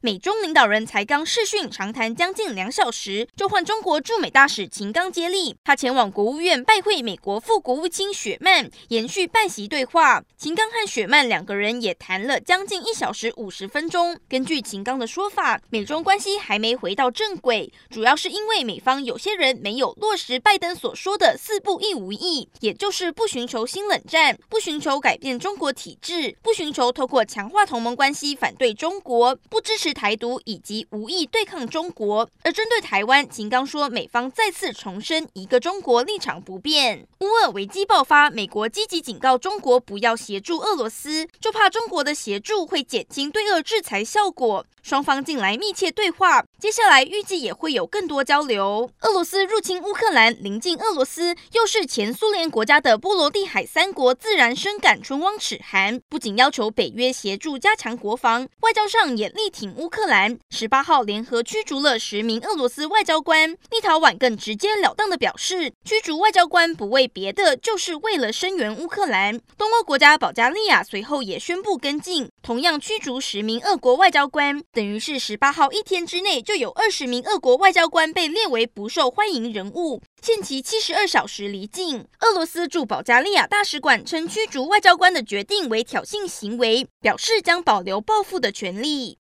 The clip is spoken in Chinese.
美中领导人才刚视讯长谈将近两小时，就换中国驻美大使秦刚接力。他前往国务院拜会美国副国务卿雪曼，延续拜席对话。秦刚和雪曼两个人也谈了将近一小时五十分钟。根据秦刚的说法，美中关系还没回到正轨，主要是因为美方有些人没有落实拜登所说的“四不一无意”，也就是不寻求新冷战，不寻求改变中国体制，不寻求透过强化同盟关系反对中国，不支持。台独以及无意对抗中国，而针对台湾，秦刚说，美方再次重申一个中国立场不变。乌俄危机爆发，美国积极警告中国不要协助俄罗斯，就怕中国的协助会减轻对俄制裁效果。双方近来密切对话，接下来预计也会有更多交流。俄罗斯入侵乌克兰，临近俄罗斯又是前苏联国家的波罗的海三国自然深感唇亡齿寒，不仅要求北约协助加强国防，外交上也力挺乌克兰。十八号联合驱逐了十名俄罗斯外交官。立陶宛更直截了当地表示，驱逐外交官不为别的，就是为了声援乌克兰。东欧国家保加利亚随后也宣布跟进，同样驱逐十名俄国外交官。等于是十八号一天之内就有二十名俄国外交官被列为不受欢迎人物，限期七十二小时离境。俄罗斯驻保加利亚大使馆称驱逐外交官的决定为挑衅行为，表示将保留报复的权利。